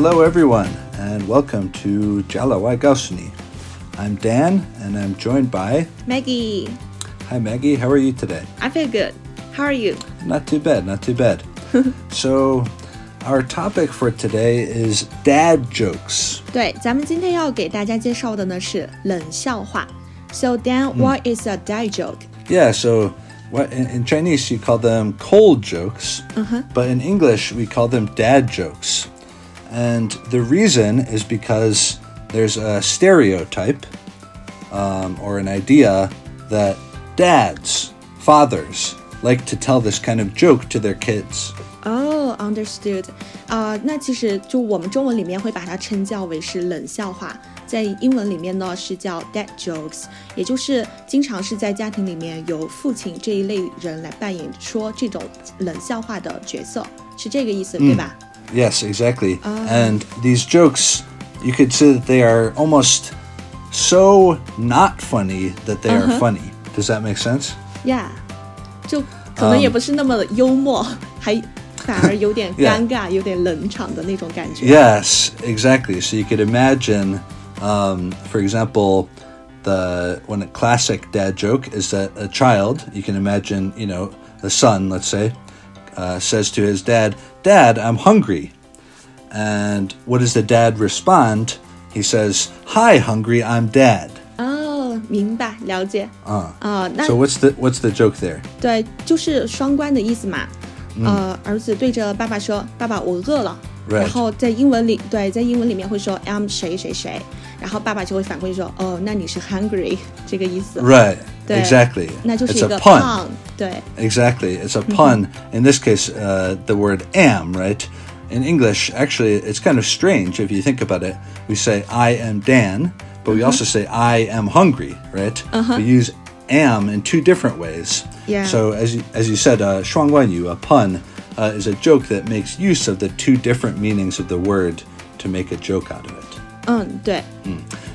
Hello, everyone, and welcome to Jalawai Gausuni. I'm Dan, and I'm joined by. Maggie, Hi, Maggie. How are you today? I feel good. How are you? Not too bad, not too bad. so, our topic for today is dad jokes. 对，咱们今天要给大家介绍的呢是冷笑话。So Dan, what is a dad joke? Yeah, so what in, in Chinese you call them cold jokes, Uh-huh. but in English we call them dad jokes. And the reason is because there's a stereotype um, or an idea that dads, fathers, like to tell this kind of joke to their kids. Oh, understood. 啊、那其实就我们中文里面会把它称叫为是冷笑话，在英文里面呢是叫 dad jokes，也就是经常是在家庭里面由父亲这一类人来扮演说这种冷笑话的角色，是这个意思，对吧？ Yes, exactly. And these jokes, you could say that they are almost so not funny that they are funny. Does that make sense? Yeah，就可能也不是那么幽默，还反而有点 Yeah. 尴尬、有点冷场的那种感觉。 Yes, exactly. So you could imagine, um, for example, the one a classic dad joke is that a child, you can imagine, you know, the son, let's say, uh, says to his dad, "Dad, I'm hungry." And what does the dad respond? He says, "Hi, hungry. I'm Dad." 哦，明白了解。啊、那 So what's the what's the joke there? 对，就是双关的意思嘛。 嗯呃，儿子对着爸爸说：“爸爸，我饿了。” Right. 然后在英文里，对，在英文里面会说 I'm 谁谁谁，然后爸爸就会反馈说：“哦，那你是 hungry 这个意思。 Right. 对 Exactly. 那就是 It's 一 a 个 pun. 胖，对 Exactly. It's a pun. In this case, uh, the word am, right? In English, actually, it's kind of strange if you think about it. We say, I am Dan, but we also say, I am hungry, right? We use am in two different ways. Yeah. So, as you, as you said, uh, 双关语, a pun, uh, is a joke that makes use of the two different meanings of the word to make a joke out of it. 嗯，对。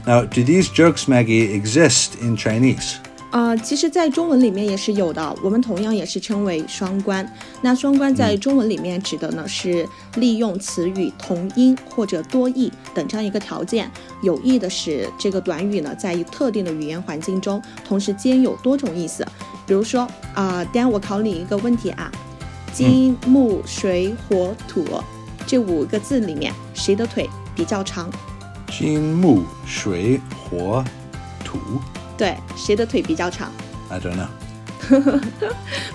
Now, do these jokes, Maggie, exist in Chinese? 呃，其实，在中文里面也是有的，我们同样也是称为双关。那双关在中文里面指的呢是利用词语同音或者多义等这样一个条件，有意的使这个短语呢在一特定的语言环境中同时兼有多种意思。比如说啊、Dan，我考你一个问题啊，金木水火土这五个字里面，谁的腿比较长？金木水火土。对，谁的腿比较长？I don't know.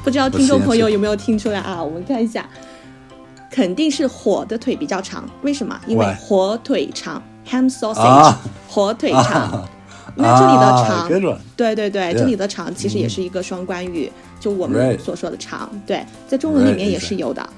不知道听众朋友有没有听出来啊？我们看一下，肯定是火的腿比较长，为什么？因为火腿肠 （ham sausage），、啊火腿肠。那这里的啊长对对对这里的长其实也是一个双关语，就我们所说的长。对，在中文里面也是有的。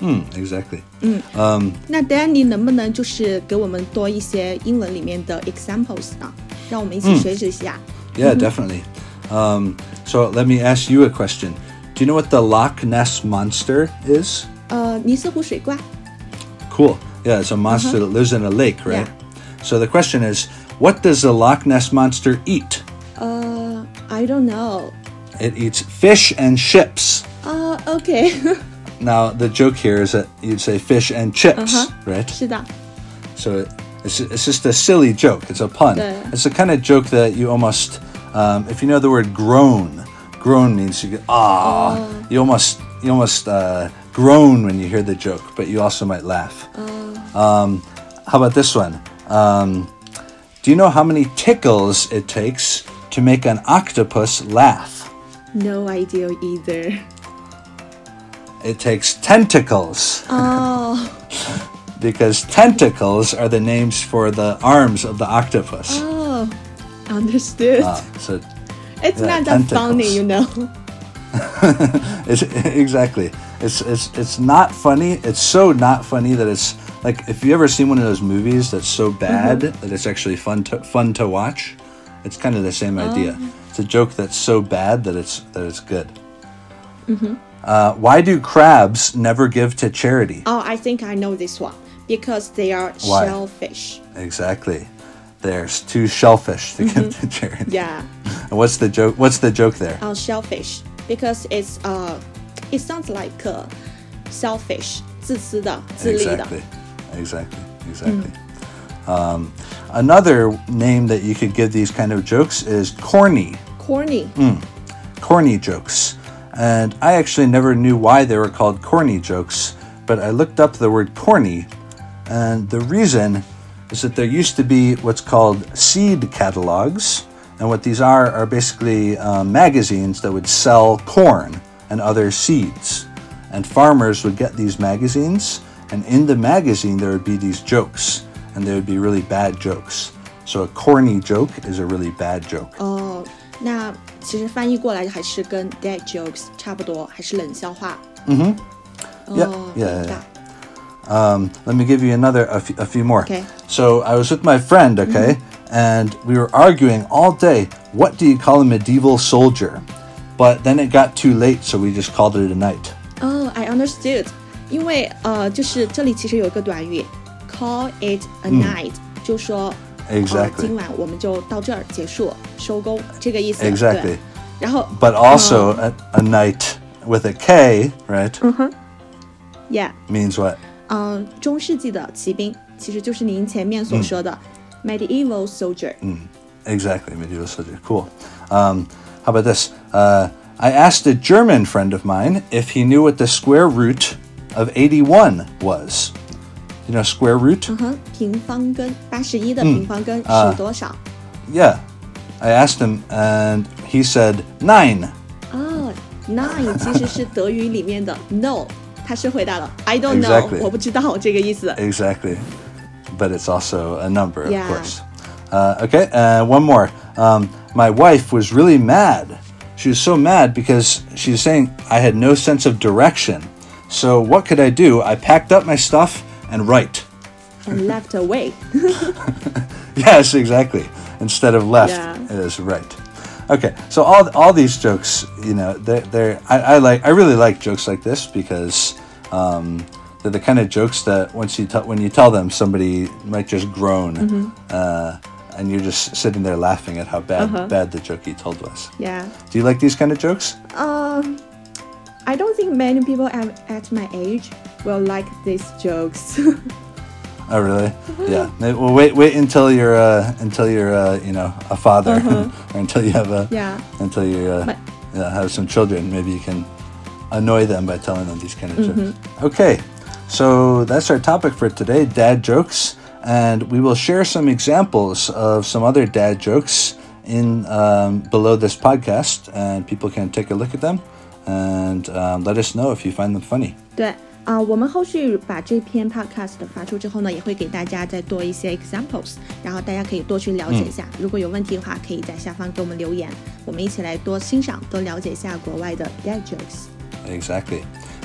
Hmm, exactly. 嗯 Um, 那 Danny 能不能就是给我们多一些英文里面的 examples 呢？让我们一起学习一下。 yeah, definitely. Um, so let me ask you a question. Do you know what the Loch Ness monster is? 呃，尼斯湖水怪。 Cool. Yeah, it's a monster that lives in a lake, right? Yeah. So the question is, what does the Loch Ness monster eat? 呃，I don't know。 It eats fish and ships. 啊，OK， Now the joke here is that you'd say fish and chips, Uh-huh. right? 是的。 So it, it's, it's just a silly joke. It's a pun. Yeah. It's the kind of joke that you almost, um, if you know the word groan, groan means you get ah. You almost you almost uh, groan when you hear the joke, but you also might laugh. Um, how about this one? Um, do you know how many tickles it takes to make an octopus laugh? No idea either. It takes tentacles. Oh, because tentacles are the names for the arms of the octopus. oh, understood. Ah, so it's not that funny, you know. it's exactly. It's it's it's not funny. It's so not funny that it's like if you ever seen one of those movies that's so bad that it's actually fun to fun to watch. It's kind of the same idea. It's a joke that's so bad that it's that it's good. Uh, why do crabs never give to charity? Oh, I think I know this one because they are Why? shellfish. Exactly. There's two shellfish to give to charity. Yeah, And what's the joke? What's the joke there? oh, shellfish because it's uh, it sounds like uh, selfish, 自私的、自利的。 Exactly. Exactly. exactly. Um, another name that you could give these kind of jokes is corny. Corny， corny jokes. And I actually never knew why they were called corny jokes, but I looked up the word corny, and the reason is that there used to be what's called seed catalogs. And what these are are basically um, magazines that would sell corn and other seeds. And farmers would get these magazines, and in the magazine, there would be these jokes, and they would be really bad jokes. So a corny joke is a really bad joke. 哦，那其实翻译过来还是跟 dead jokes 差不多，还是冷笑话。嗯哼。 Yeah, 哦， yeah, 明 yeah. 白。 Um, let me give you another, a few, a few more. Okay. So I was with my friend, okay, and we were arguing all day. What do you call a medieval soldier? But then it got too late, so we just called it a night. 哦、i understood，因为呃，就是这里其实有一个短语，call it a night，、就说呃 Exactly. 今晚我们就到这儿结束，收工这个意思。 Exactly. 对。然后 But also a, a night with a K, right? yeah， Means what? 嗯、中世纪的骑兵其实就是您前面所说的、medieval soldier。 Exactly, medieval soldier. Cool. Um, how about this? Uh, I asked a German friend of mine if he knew what the square root of 81 was. You know square root? 嗯哼，平方根八十一的平方根啊是多少？ Yeah. I asked him, and he said nine. 哦，nine 其实是德语里面的 no， 他是回答了 I don't know， Exactly 我不知道这个意思。 Exactly. But it's also a number, of Yeah. course. Uh, okay, uh, one more. Um, my wife was really mad. She was so mad because she was saying I had no sense of direction. So, what could I do? I packed up my stuff and right. And left away， Yes, exactly. Instead of left, Yeah. it is right. Okay, so all all these jokes, you know, they're, they're I, I like I really like jokes like this because um, they're the kind of jokes that once you tell when you tell them, somebody might just groan, uh, and you're just sitting there laughing at how bad bad the joke you told was. yeah。Do you like these kind of jokes? Um, I don't think many people at, at my age will like these jokes. Oh, really? Yeah. Well, wait, wait until you're, uh, until you're, uh, you know, a father, or until you have a, Yeah. until you uh, But- yeah, have some children. Maybe you can annoy them by telling them these kind of jokes. Okay, so that's our topic for today: dad jokes, and we will share some examples of some other dad jokes in um, below this podcast, and people can take a look at them and um, let us know if you find them funny. 对啊、我们后续把这篇 podcast 发出之后呢，也会给大家再多一些 examples，然后大家可以多去了解一下。如果有问题的话，可以在下方给我们留言，我们一起来多欣赏、多了解一下国外的 dad jokes。 Exactly.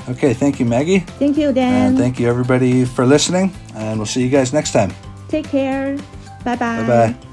Okay, thank you, Maggie. Thank you, Dan. And thank you, everybody, for listening. And we'll see you guys next time. Take care. Bye bye. Bye bye.